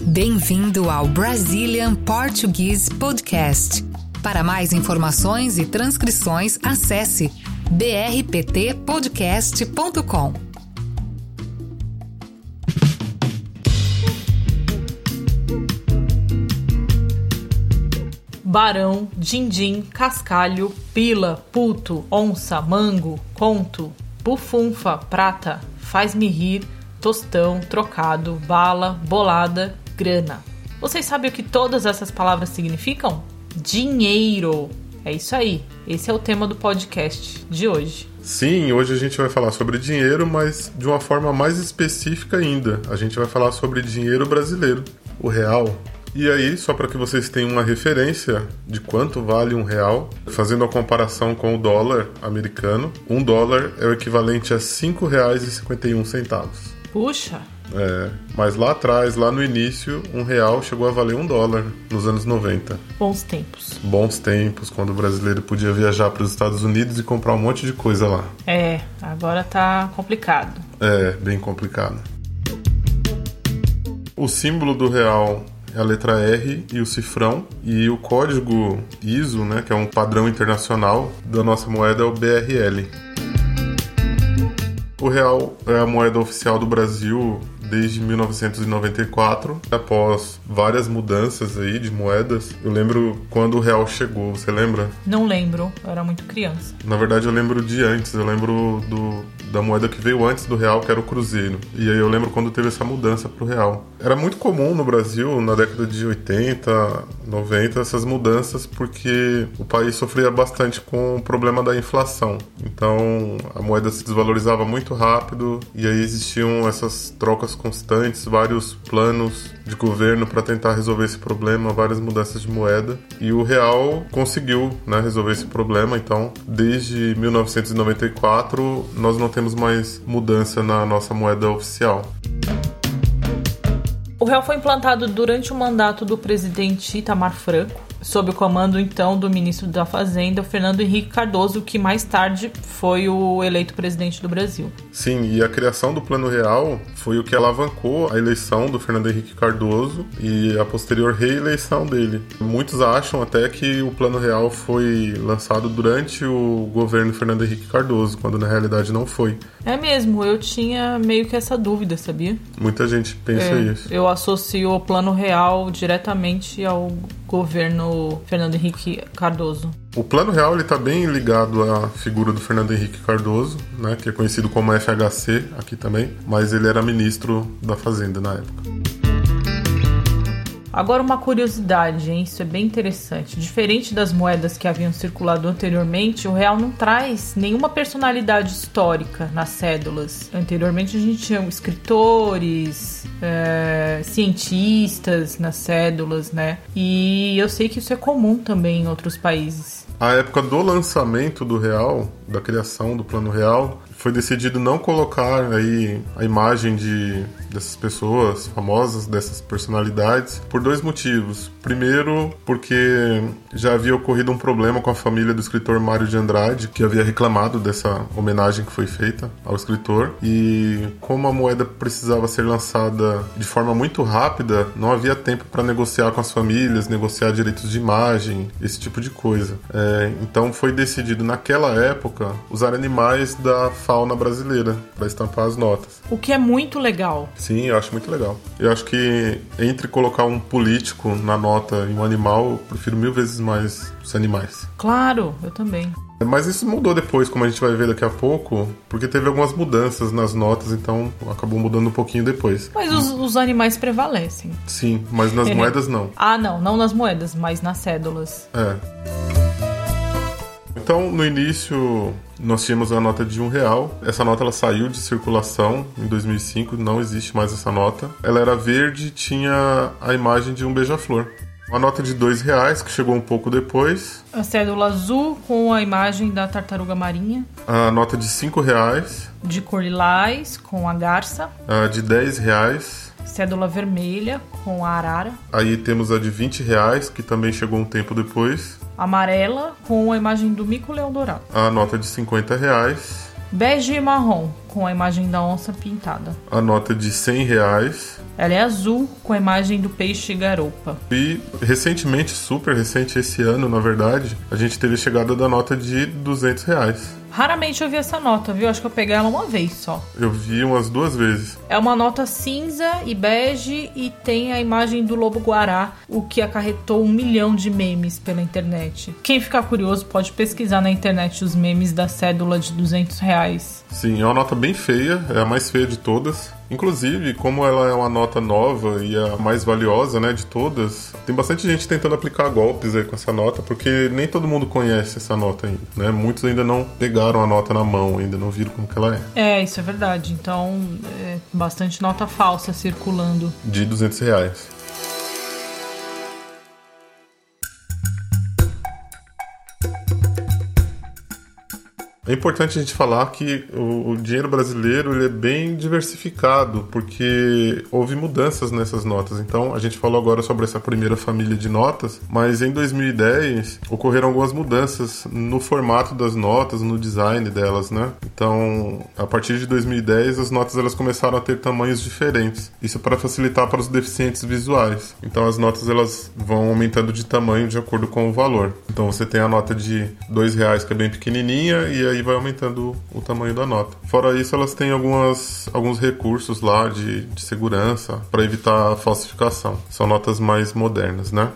Bem-vindo ao Brazilian Portuguese Podcast. Para mais informações e transcrições, acesse brptpodcast.com. Barão, din-din, cascalho, pila, puto, onça, mango, conto, bufunfa, prata, faz-me rir, tostão, trocado, bala, bolada, grana. Vocês sabem o que todas essas palavras significam? Dinheiro. É isso aí. Esse é o tema do podcast de hoje. Sim, hoje a gente vai falar sobre dinheiro, mas de uma forma mais específica ainda. A gente vai falar sobre dinheiro brasileiro, o real. E aí, só para que vocês tenham uma referência de quanto vale um real, fazendo a comparação com o dólar americano, um dólar é o equivalente a R$ 5,51. Puxa! É, mas lá atrás, lá no início, um real chegou a valer um dólar nos anos 90. Bons tempos. Bons tempos, quando o brasileiro podia viajar para os Estados Unidos e comprar um monte de coisa lá. É, agora tá complicado. É, bem complicado. O símbolo do real a letra R e o cifrão. E o código ISO, né, que é um padrão internacional da nossa moeda, é o BRL. O real é a moeda oficial do Brasil desde 1994, após várias mudanças aí de moedas. Eu lembro quando o real chegou, você lembra? Não lembro, eu era muito criança. Na verdade, eu lembro de antes, eu lembro do, da moeda que veio antes do real, que era o cruzeiro. E aí eu lembro quando teve essa mudança pro real. Era muito comum no Brasil, na década de 80, 90, essas mudanças, porque o país sofria bastante com o problema da inflação. Então a moeda se desvalorizava muito rápido e aí existiam essas trocas constantes, vários planos de governo para tentar resolver esse problema, várias mudanças de moeda. E o real conseguiu né, resolver esse problema. Então, desde 1994, nós não temos mais mudança na nossa moeda oficial. O real foi implantado durante o mandato do presidente Itamar Franco sob o comando então do ministro da Fazenda, Fernando Henrique Cardoso, que mais tarde foi o eleito presidente do Brasil. Sim, e a criação do Plano Real foi o que alavancou a eleição do Fernando Henrique Cardoso e a posterior reeleição dele. Muitos acham até que o Plano Real foi lançado durante o governo Fernando Henrique Cardoso, quando na realidade não foi. É mesmo, eu tinha meio que essa dúvida, sabia? Muita gente pensa é, isso. Eu associo o Plano Real diretamente ao governo Fernando Henrique Cardoso. O Plano Real está bem ligado à figura do Fernando Henrique Cardoso, né, que é conhecido como FHC aqui também, mas ele era ministro da Fazenda na época. Agora uma curiosidade, hein? isso é bem interessante. Diferente das moedas que haviam circulado anteriormente, o real não traz nenhuma personalidade histórica nas cédulas. Anteriormente a gente tinha escritores, é, cientistas nas cédulas, né? E eu sei que isso é comum também em outros países. A época do lançamento do real, da criação do plano real, foi decidido não colocar aí a imagem de dessas pessoas famosas, dessas personalidades, por dois motivos. Primeiro, porque já havia ocorrido um problema com a família do escritor Mário de Andrade, que havia reclamado dessa homenagem que foi feita ao escritor, e como a moeda precisava ser lançada de forma muito rápida, não havia tempo para negociar com as famílias, negociar direitos de imagem, esse tipo de coisa. É, então foi decidido naquela época usar animais da fauna brasileira para estampar as notas. O que é muito legal. Sim, eu acho muito legal. Eu acho que entre colocar um político na nota e um animal, eu prefiro mil vezes mais os animais. Claro, eu também. Mas isso mudou depois, como a gente vai ver daqui a pouco, porque teve algumas mudanças nas notas, então acabou mudando um pouquinho depois. Mas os, os animais prevalecem. Sim, mas nas moedas não. Ah, não, não nas moedas, mas nas cédulas. É. Então, no início, nós tínhamos a nota de um real. Essa nota ela saiu de circulação em 2005, não existe mais essa nota. Ela era verde e tinha a imagem de um beija-flor. Uma nota de dois reais, que chegou um pouco depois. A cédula azul com a imagem da tartaruga marinha. A nota de cinco reais. De cor lilás, com a garça. A de dez reais. Cédula vermelha, com a arara. Aí temos a de 20 reais, que também chegou um tempo depois amarela com a imagem do mico leão dourado. A nota de 50 reais bege e marrom, com a imagem da onça pintada. A nota de 100 reais. Ela é azul, com a imagem do peixe garopa. E recentemente, super recente esse ano, na verdade, a gente teve a chegada da nota de 200 reais. Raramente eu vi essa nota, viu? Acho que eu peguei ela uma vez só. Eu vi umas duas vezes. É uma nota cinza e bege e tem a imagem do lobo guará, o que acarretou um milhão de memes pela internet. Quem ficar curioso pode pesquisar na internet os memes da cédula de 200 reais. Sim, é uma nota bem feia, é a mais feia de todas. Inclusive, como ela é uma nota nova e a mais valiosa, né, de todas, tem bastante gente tentando aplicar golpes aí com essa nota, porque nem todo mundo conhece essa nota ainda, né? Muitos ainda não pegaram a nota na mão, ainda não viram como que ela é. É, isso é verdade. Então, é bastante nota falsa circulando. De 200 reais. É importante a gente falar que o, o dinheiro brasileiro é bem diversificado, porque houve mudanças nessas notas. Então, a gente falou agora sobre essa primeira família de notas, mas em 2010 ocorreram algumas mudanças no formato das notas, no design delas, né? Então, a partir de 2010, as notas elas começaram a ter tamanhos diferentes. Isso para facilitar para os deficientes visuais. Então, as notas elas vão aumentando de tamanho de acordo com o valor. Então, você tem a nota de dois reais que é bem pequenininha e aí aí vai aumentando o tamanho da nota. Fora isso, elas têm algumas, alguns recursos lá de, de segurança para evitar a falsificação. São notas mais modernas, né?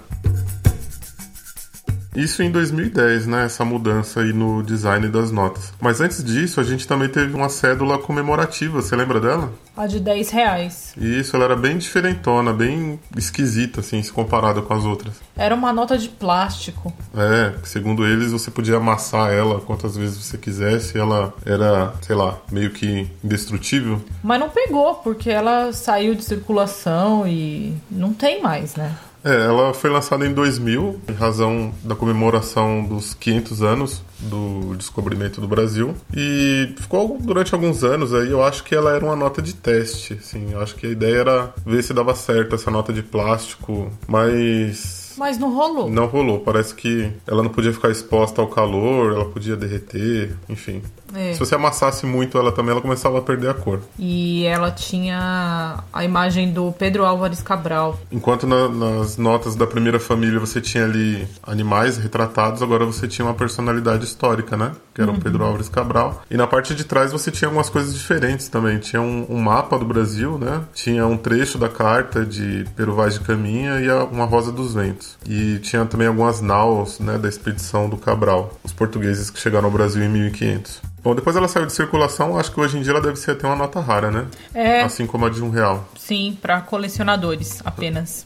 Isso em 2010, né? Essa mudança aí no design das notas. Mas antes disso, a gente também teve uma cédula comemorativa, você lembra dela? A de 10 reais. Isso, ela era bem diferentona, bem esquisita, assim, se comparada com as outras. Era uma nota de plástico. É, segundo eles, você podia amassar ela quantas vezes você quisesse, ela era, sei lá, meio que indestrutível. Mas não pegou, porque ela saiu de circulação e não tem mais, né? É, ela foi lançada em 2000, em razão da comemoração dos 500 anos do descobrimento do Brasil. E ficou durante alguns anos aí, eu acho que ela era uma nota de teste, assim. Eu acho que a ideia era ver se dava certo essa nota de plástico, mas mas não rolou. Não rolou. Parece que ela não podia ficar exposta ao calor, ela podia derreter, enfim. É. Se você amassasse muito ela também, ela começava a perder a cor. E ela tinha a imagem do Pedro Álvares Cabral. Enquanto na, nas notas da primeira família você tinha ali animais retratados, agora você tinha uma personalidade histórica, né? Que era uhum. o Pedro Álvares Cabral. E na parte de trás você tinha algumas coisas diferentes também. Tinha um, um mapa do Brasil, né? Tinha um trecho da carta de Pero Vaz de Caminha e uma Rosa dos Ventos. E tinha também algumas naus, né, da expedição do Cabral, os portugueses que chegaram ao Brasil em 1500. Bom, depois ela saiu de circulação, acho que hoje em dia ela deve ser até uma nota rara, né? É. Assim como a de um real. Sim, para colecionadores apenas.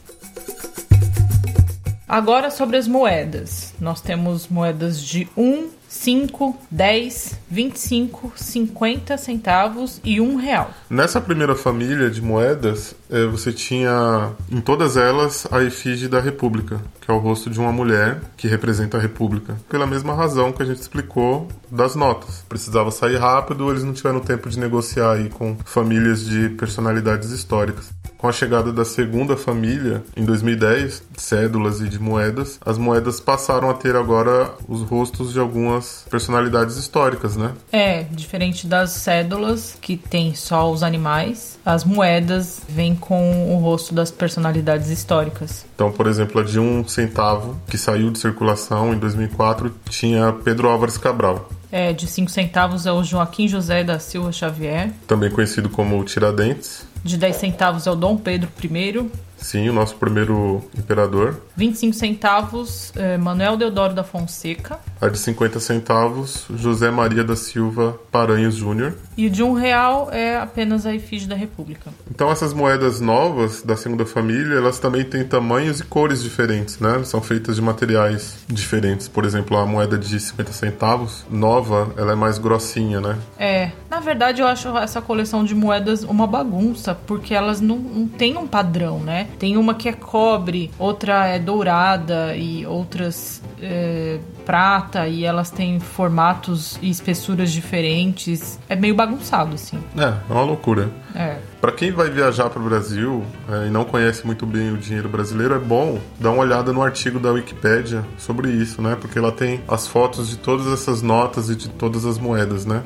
Agora sobre as moedas. Nós temos moedas de 1, 5, 10, 25, 50 centavos e um real. Nessa primeira família de moedas, é, você tinha em todas elas a efígie da República, que é o rosto de uma mulher que representa a República. Pela mesma razão que a gente explicou das notas. Precisava sair rápido, eles não tiveram tempo de negociar aí com famílias de personalidades históricas. Com a chegada da segunda família, em 2010, cédulas e de moedas, as moedas passaram a ter agora os rostos de algumas personalidades históricas, né? É, diferente das cédulas, que tem só os animais, as moedas vêm com o rosto das personalidades históricas. Então, por exemplo, a de um centavo, que saiu de circulação em 2004, tinha Pedro Álvares Cabral. É, de 5 centavos é o Joaquim José da Silva Xavier. Também conhecido como Tiradentes. De 10 centavos é o Dom Pedro I. Sim, o nosso primeiro imperador. 25 centavos, é, Manuel Deodoro da Fonseca. A de 50 centavos, José Maria da Silva Paranhos Júnior. E o de um real é apenas a efígie da República. Então essas moedas novas da segunda família, elas também têm tamanhos e cores diferentes, né? São feitas de materiais diferentes. Por exemplo, a moeda de 50 centavos, nova, ela é mais grossinha, né? É. Na verdade, eu acho essa coleção de moedas uma bagunça, porque elas não, não têm um padrão, né? Tem uma que é cobre, outra é dourada e outras é, prata e elas têm formatos e espessuras diferentes. É meio bagunçado, assim. É, é uma loucura. É. Para quem vai viajar para o Brasil é, e não conhece muito bem o dinheiro brasileiro, é bom dar uma olhada no artigo da Wikipédia sobre isso, né? Porque lá tem as fotos de todas essas notas e de todas as moedas, né?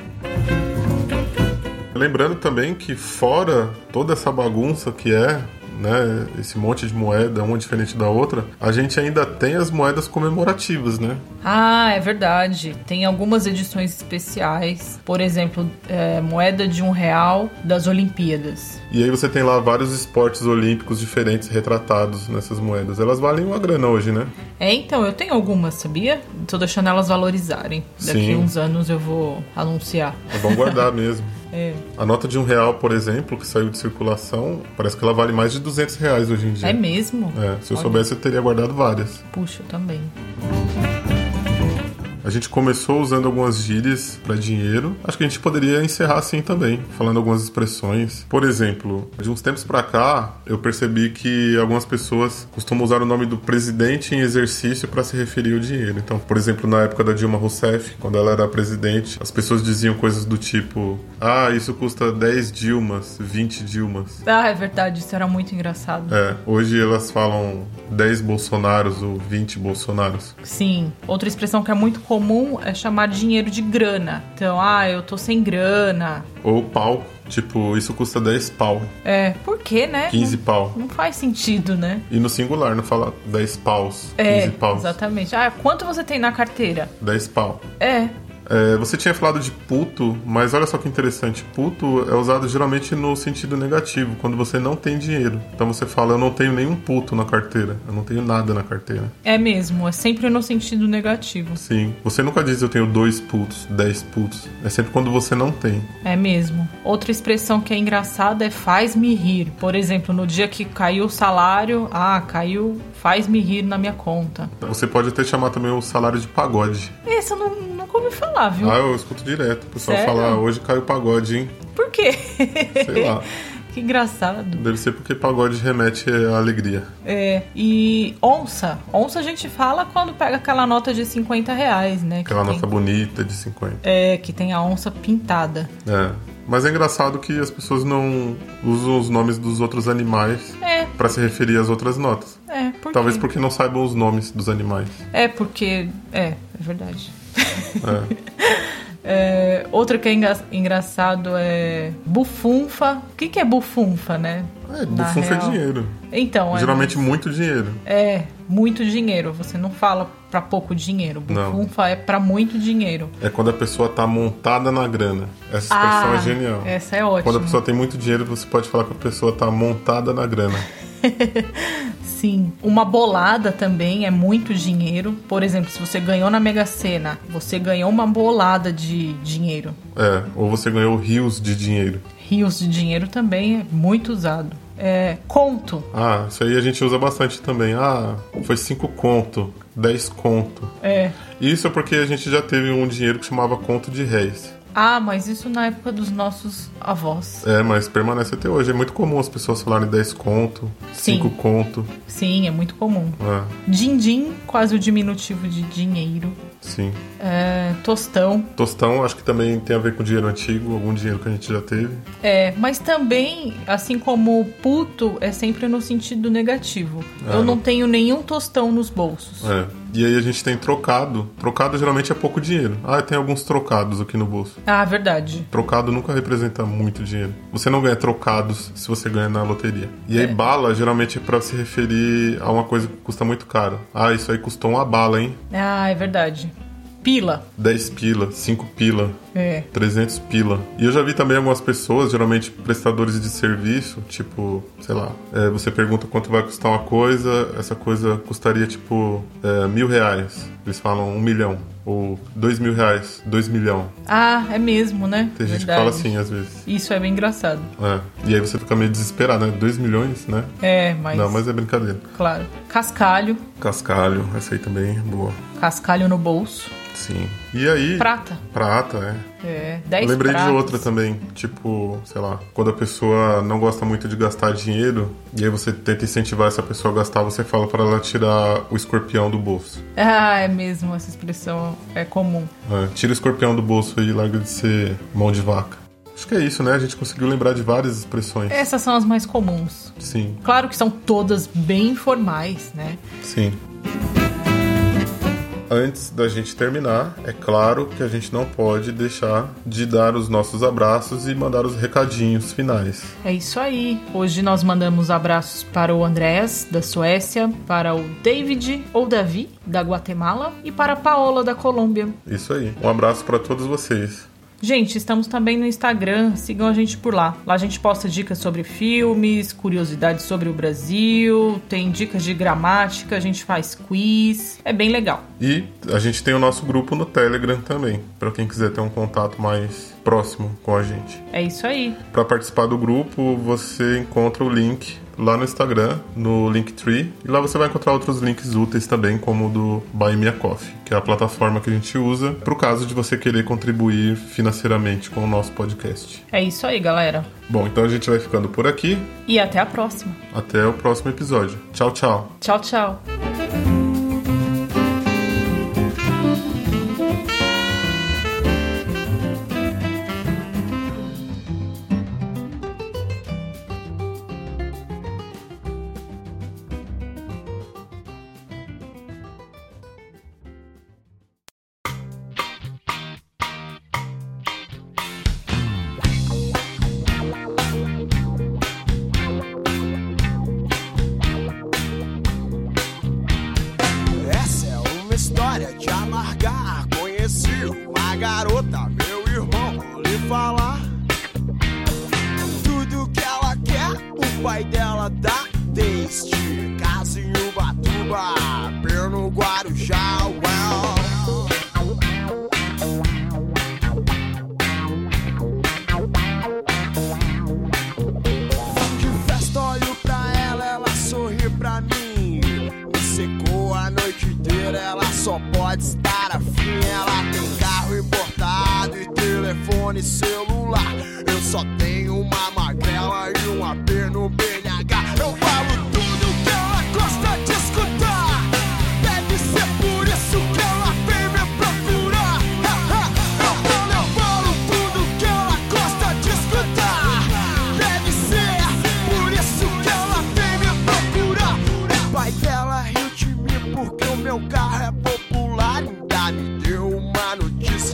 Lembrando também que fora toda essa bagunça que é né, esse monte de moeda, uma diferente da outra, a gente ainda tem as moedas comemorativas, né? Ah, é verdade. Tem algumas edições especiais. Por exemplo, é, moeda de um real das Olimpíadas. E aí você tem lá vários esportes olímpicos diferentes retratados nessas moedas. Elas valem uma grana hoje, né? É, então, eu tenho algumas, sabia? Tô deixando elas valorizarem. Daqui Sim. uns anos eu vou anunciar. É bom guardar mesmo. É. A nota de um real, por exemplo, que saiu de circulação, parece que ela vale mais de 200 reais hoje em dia. É mesmo? É, se eu Olha. soubesse, eu teria guardado várias. Puxa, eu também. A gente começou usando algumas gírias para dinheiro. Acho que a gente poderia encerrar assim também, falando algumas expressões. Por exemplo, de uns tempos para cá, eu percebi que algumas pessoas costumam usar o nome do presidente em exercício para se referir ao dinheiro. Então, por exemplo, na época da Dilma Rousseff, quando ela era presidente, as pessoas diziam coisas do tipo: "Ah, isso custa 10 Dilmas, 20 Dilmas". Ah, é verdade, isso era muito engraçado. É, hoje elas falam 10 Bolsonaros ou 20 Bolsonaros. Sim. Outra expressão que é muito comum é chamar dinheiro de grana. Então, ah, eu tô sem grana. Ou pau, tipo, isso custa 10 pau, É, por quê, né? 15 pau. Não faz sentido, né? E no singular, não fala 10 paus, 15 É, paus. exatamente. Ah, quanto você tem na carteira? 10 pau. É, É, você tinha falado de puto, mas olha só que interessante. Puto é usado geralmente no sentido negativo, quando você não tem dinheiro. Então você fala, eu não tenho nenhum puto na carteira. Eu não tenho nada na carteira. é mesmo. É sempre no sentido negativo. Sim. Você nunca diz eu tenho dois putos, 10 putos. É sempre quando você não tem. É mesmo. Outra expressão que é engraçada é faz-me rir. Por exemplo, no dia que caiu o salário, ah, caiu, faz-me rir na minha conta. Você pode até chamar também o salário de pagode. Esse eu não, nunca ouvi falar, viu? Ah, eu escuto direto. O pessoal Sério? fala, ah, hoje caiu o pagode, hein? Por quê? Sei lá. que engraçado. Deve ser porque pagode remete à alegria. É, e onça. Onça a gente fala quando pega aquela nota de 50 reais, né? Aquela tem, nota bonita de 50. É, que tem a onça pintada. É. Mas é engraçado que as pessoas não usam os nomes dos outros animais É, pra se referir às outras notas. é, por Talvez porque não saibam os nomes dos animais. É, porque. É, é verdade. É. É, outra que é engra- engraçado é bufunfa. O que, que é bufunfa, né? É, bufunfa é dinheiro. Então, é, Geralmente muito dinheiro. é muito dinheiro. Você não fala pra pouco dinheiro. Não. Bufunfa é pra muito dinheiro. É quando a pessoa tá montada na grana. Essa expressão Ah, é genial. Essa é ótima. Quando a pessoa tem muito dinheiro, você pode falar que a pessoa tá montada na grana. Sim. Uma bolada também é muito dinheiro. Por exemplo, se você ganhou na Mega Sena, você ganhou uma bolada de dinheiro. É, ou você ganhou rios de dinheiro. Rios de dinheiro também é muito usado. É, conto. Ah, isso aí a gente usa bastante também. Ah, foi 5 conto, 10 conto. É. Isso é porque a gente já teve um dinheiro que chamava conto de réis. Ah, mas isso na época dos nossos avós. É, mas permanece até hoje. É muito comum as pessoas falarem 10 conto, Sim. 5 conto. Sim, é muito comum. É, Din-din, quase o diminutivo de dinheiro. sim. É, tostão. Tostão, acho que também tem a ver com dinheiro antigo, algum dinheiro que a gente já teve. É, mas também, assim como puto, é sempre no sentido negativo. Ah. Eu não tenho nenhum tostão nos bolsos. É. E aí a gente tem trocado. Trocado geralmente é pouco dinheiro. Ah, tem alguns trocados aqui no bolso. Ah, verdade. Trocado nunca representa muito dinheiro. Você não ganha trocados se você ganha na loteria. E aí, bala geralmente é pra se referir a uma coisa que custa muito caro. Ah, isso aí custou uma bala, hein? Ah, é verdade. Pila. 10 pila, 5 pila, É. 300 pila. E eu já vi também algumas pessoas, geralmente prestadores de serviço, tipo, sei lá, é, você pergunta quanto vai custar uma coisa, essa coisa custaria tipo é, mil reais. Eles falam um milhão. Ou dois mil reais, dois milhão. Ah, é mesmo, né? Tem gente que Verdade. fala assim às vezes. Isso é bem engraçado. É. E aí você fica meio desesperado, né? 2 milhões, né? É, mas. Não, mas é brincadeira. Claro. Cascalho. Cascalho, essa aí também é boa. Cascalho no bolso. Sim. E aí. Prata. Prata, é. É. 10 Eu lembrei pratas. de outra também, tipo, sei lá, quando a pessoa não gosta muito de gastar dinheiro, e aí você tenta incentivar essa pessoa a gastar, você fala para ela tirar o escorpião do bolso. Ah, é mesmo. Essa expressão é comum. É, tira o escorpião do bolso e larga de ser mão de vaca. Acho que é isso, né? A gente conseguiu lembrar de várias expressões. Essas são as mais comuns. Sim, Claro que são todas bem formais, né? sim. Antes da gente terminar, é claro que a gente não pode deixar de dar os nossos abraços e mandar os recadinhos finais. É isso aí. Hoje nós mandamos abraços para o Andrés, da Suécia, para o David ou Davi, da Guatemala, e para a Paola, da Colômbia. Isso aí. Um abraço para todos vocês. Gente, estamos também no Instagram, sigam a gente por lá. Lá a gente posta dicas sobre filmes, curiosidades sobre o Brasil, tem dicas de gramática, a gente faz quiz, é bem legal. E a gente tem o nosso grupo no Telegram também, para quem quiser ter um contato mais próximo com a gente. É isso aí. Para participar do grupo, você encontra o link lá no Instagram, no Linktree, e lá você vai encontrar outros links úteis também, como o do Buy Me a Coffee, que é a plataforma que a gente usa para o caso de você querer contribuir financeiramente com o nosso podcast. É isso aí, galera. Bom, então a gente vai ficando por aqui. E até a próxima. Até o próximo episódio. Tchau, tchau. Tchau, tchau.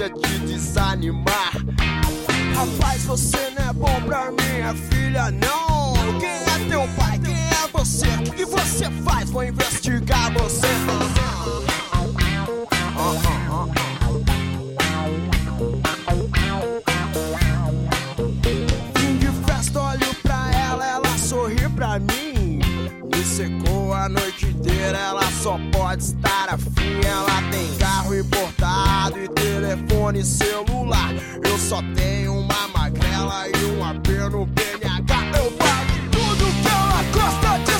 De desanimar. Rapaz, você não é bom pra minha filha, não. Quem é teu pai? Quem é você? O que você faz? Vou investigar você. Fim de festa, olho pra ela, ela sorri pra mim. Me secou a noite inteira, ela só pode estar afim. Ela telefone celular. Eu só tenho uma magrela e um apê PNH. Eu pago tudo que ela gosta de